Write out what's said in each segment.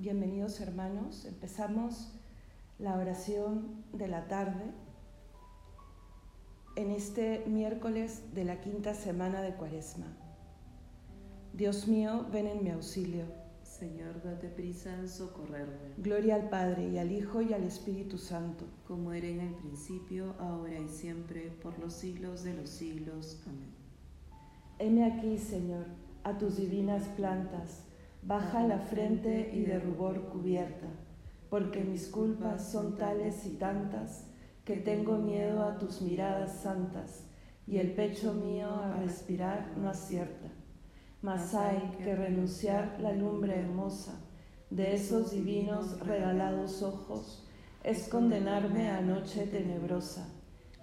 Bienvenidos hermanos. Empezamos la oración de la tarde en este miércoles de la quinta semana de Cuaresma. Dios mío, ven en mi auxilio. Señor, date prisa en socorrerme. Gloria al Padre y al Hijo y al Espíritu Santo. Como era en el principio, ahora y siempre, por los siglos de los siglos. Amén. Heme aquí, Señor, a tus divinas plantas baja la frente y de rubor cubierta, porque mis culpas son tales y tantas que tengo miedo a tus miradas santas y el pecho mío a respirar no acierta. Mas hay que renunciar la lumbre hermosa de esos divinos regalados ojos, es condenarme a noche tenebrosa.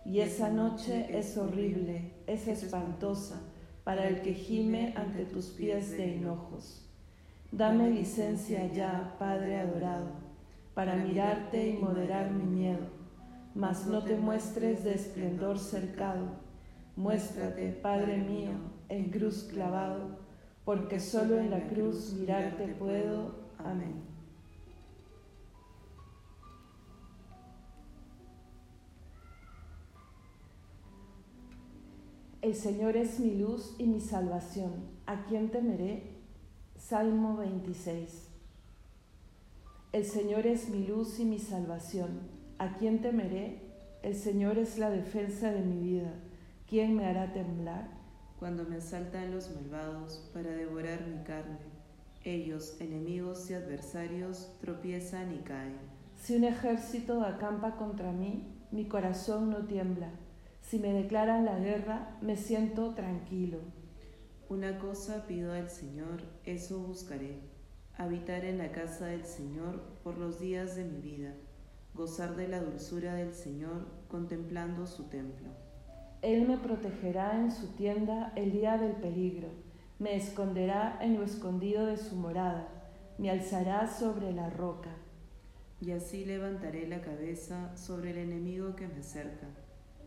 Y esa noche es horrible, es espantosa para el que gime ante tus pies de hinojos. Dame licencia ya, Padre adorado, para mirarte y moderar mi miedo, mas no te muestres de esplendor cercado. Muéstrate, Padre mío, en cruz clavado, porque solo en la cruz mirarte puedo. Amén. El Señor es mi luz y mi salvación. ¿A quién temeré? Salmo 26. El Señor es mi luz y mi salvación. ¿A quién temeré? El Señor es la defensa de mi vida. ¿Quién me hará temblar? Cuando me asaltan los malvados para devorar mi carne, ellos, enemigos y adversarios, tropiezan y caen. Si un ejército acampa contra mí, mi corazón no tiembla. Si me declaran la guerra, me siento tranquilo. Una cosa pido al Señor, eso buscaré, habitar en la casa del Señor por los días de mi vida, gozar de la dulzura del Señor contemplando su templo. Él me protegerá en su tienda el día del peligro, me esconderá en lo escondido de su morada, me alzará sobre la roca. Y así levantaré la cabeza sobre el enemigo que me acerca.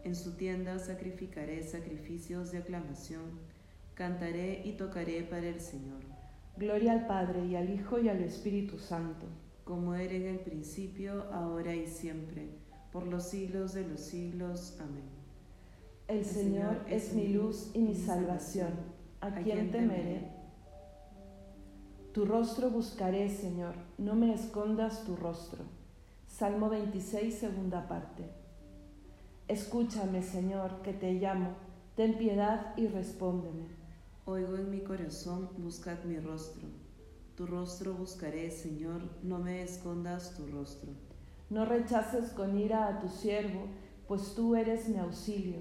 En su tienda sacrificaré sacrificios de aclamación Cantaré y tocaré para el Señor. Gloria al Padre y al Hijo y al Espíritu Santo. Como era en el principio, ahora y siempre, por los siglos de los siglos. Amén. El, Señor, es mi luz y mi salvación. ¿A, quién temeré? Tu rostro buscaré, Señor, no me escondas tu rostro. Salmo 26, segunda parte. Escúchame, Señor, que te llamo, ten piedad y respóndeme. Oigo en mi corazón, buscad mi rostro. Tu rostro buscaré, Señor, no me escondas tu rostro. No rechaces con ira a tu siervo, pues tú eres mi auxilio.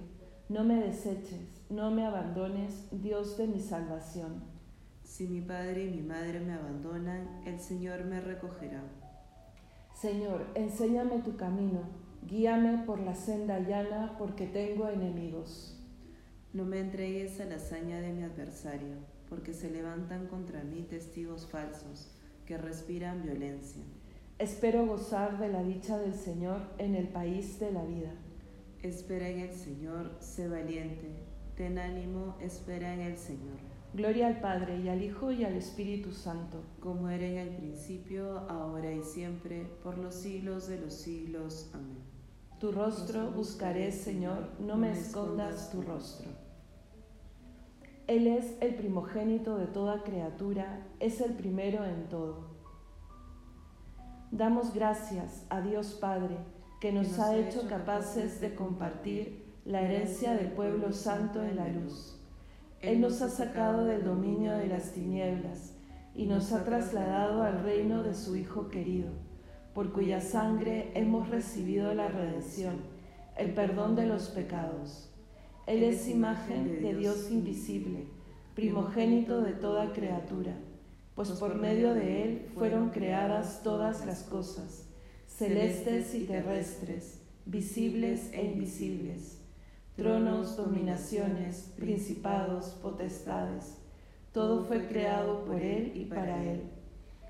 No me deseches, no me abandones, Dios de mi salvación. Si mi padre y mi madre me abandonan, el Señor me recogerá. Señor, enséñame tu camino, guíame por la senda llana, porque tengo enemigos. No me entregues a la hazaña de mi adversario, porque se levantan contra mí testigos falsos que respiran violencia. Espero gozar de la dicha del Señor en el país de la vida. Espera en el Señor, sé valiente. Ten ánimo, espera en el Señor. Gloria al Padre y al Hijo y al Espíritu Santo. Como era en el principio, ahora y siempre, por los siglos de los siglos. Amén. Tu rostro buscaré, Señor, no me escondas tu rostro. Él es el primogénito de toda criatura, es el primero en todo. Damos gracias a Dios Padre, que nos ha hecho capaces de compartir la herencia del pueblo santo en la luz. Él nos ha sacado del dominio de las tinieblas y nos ha trasladado al reino de su Hijo querido por cuya sangre hemos recibido la redención, el perdón de los pecados. Él es imagen de Dios invisible, primogénito de toda criatura, pues por medio de Él fueron creadas todas las cosas, celestes y terrestres, visibles e invisibles, tronos, dominaciones, principados, potestades. Todo fue creado por Él y para Él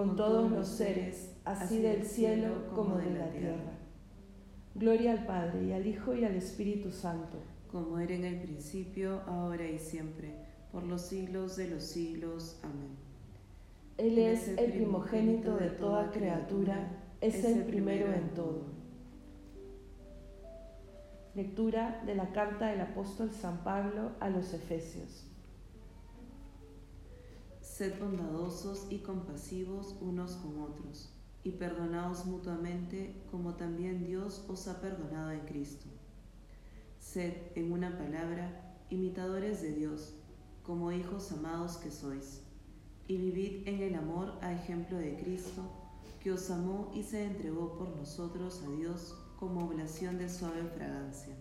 con todos los seres, así del cielo como de la tierra. Gloria al Padre y al Hijo y al Espíritu Santo, como era en el principio, ahora y siempre, por los siglos de los siglos. Amén. Él es el primogénito de toda criatura, es el primero en todo. Lectura de la carta del apóstol San Pablo a los Efesios. Sed bondadosos y compasivos unos con otros, y perdonaos mutuamente como también Dios os ha perdonado en Cristo. Sed, en una palabra, imitadores de Dios, como hijos amados que sois, y vivid en el amor a ejemplo de Cristo, que os amó y se entregó por nosotros a Dios como oblación de suave fragancia.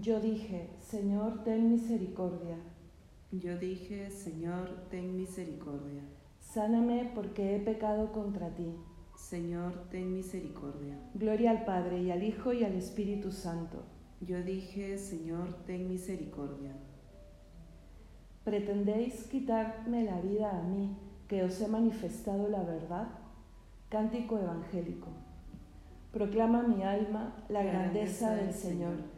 Yo dije, Señor, ten misericordia. Yo dije, Señor, ten misericordia. Sáname porque he pecado contra ti. Señor, ten misericordia. Gloria al Padre y al Hijo y al Espíritu Santo. Yo dije, Señor, ten misericordia. ¿Pretendéis quitarme la vida a mí, que os he manifestado la verdad? Cántico evangélico. Proclama mi alma la grandeza del Señor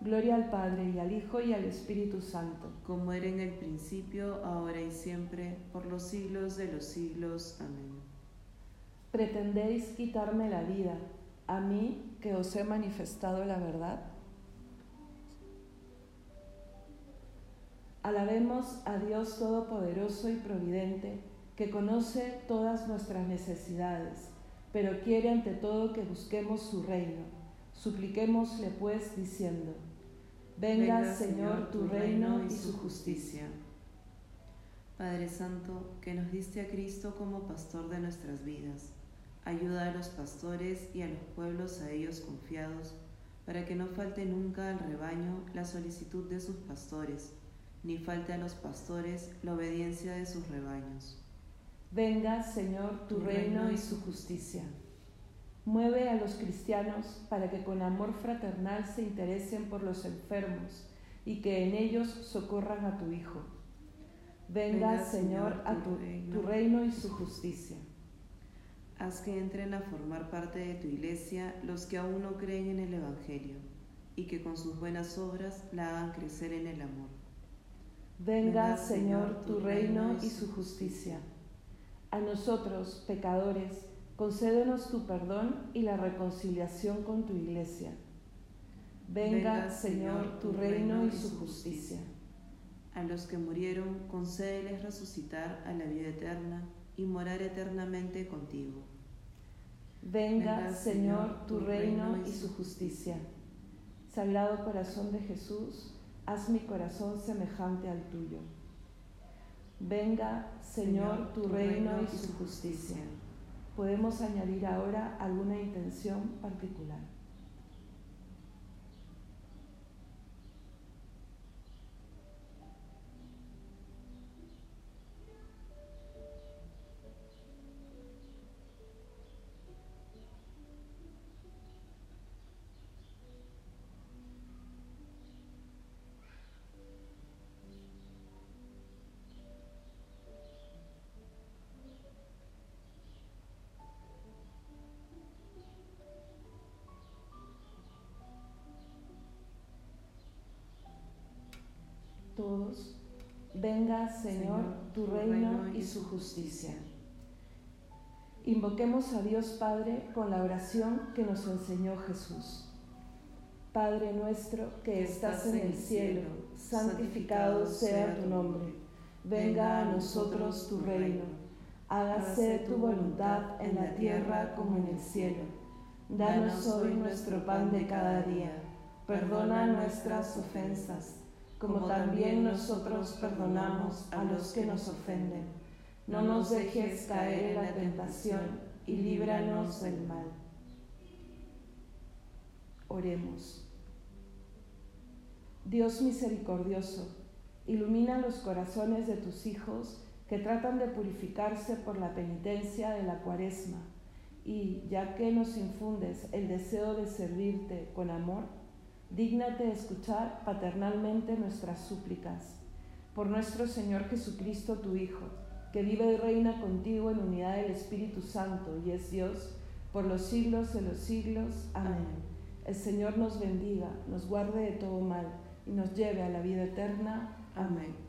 Gloria al Padre y al Hijo y al Espíritu Santo. Como era en el principio, ahora y siempre, por los siglos de los siglos. Amén. ¿Pretendéis quitarme la vida, a mí que os he manifestado la verdad? Alabemos a Dios Todopoderoso y Providente, que conoce todas nuestras necesidades, pero quiere ante todo que busquemos su reino. Supliquémosle pues diciendo, Venga, Señor, tu reino y su justicia. Padre Santo, que nos diste a Cristo como pastor de nuestras vidas, ayuda a los pastores y a los pueblos a ellos confiados, para que no falte nunca al rebaño la solicitud de sus pastores, ni falte a los pastores la obediencia de sus rebaños. Venga, Señor, tu, reino y su justicia. Mueve a los cristianos para que con amor fraternal se interesen por los enfermos y que en ellos socorran a tu Hijo. Venga, Señor, a tu, tu reino y su justicia. Haz que entren a formar parte de tu iglesia los que aún no creen en el Evangelio y que con sus buenas obras la hagan crecer en el amor. Venga, Señor, tu reino y su justicia. A nosotros, pecadores, concédenos tu perdón y la reconciliación con tu iglesia. Venga, Señor, tu reino y su justicia. A los que murieron, concédeles resucitar a la vida eterna y morar eternamente contigo. Venga, Señor, tu reino y su justicia. Sagrado corazón de Jesús, haz mi corazón semejante al tuyo. Venga, Señor, tu reino y su justicia. Podemos añadir ahora alguna intención particular. Venga Señor tu reino y su justicia. Invoquemos a Dios Padre con la oración que nos enseñó Jesús. Padre nuestro que estás en el cielo, santificado sea tu nombre. Venga a nosotros tu reino. Hágase tu voluntad en la tierra como en el cielo. Danos hoy nuestro pan de cada día. Perdona nuestras ofensas como también nosotros perdonamos a los que nos ofenden. No nos dejes caer en la tentación y líbranos del mal. Oremos. Dios misericordioso, ilumina los corazones de tus hijos que tratan de purificarse por la penitencia de la cuaresma y, ya que nos infundes el deseo de servirte con amor, dígnate escuchar paternalmente nuestras súplicas. Por nuestro Señor Jesucristo, tu Hijo, que vive y reina contigo en unidad del Espíritu Santo y es Dios, por los siglos de los siglos. Amén. El Señor nos bendiga, nos guarde de todo mal y nos lleve a la vida eterna. Amén.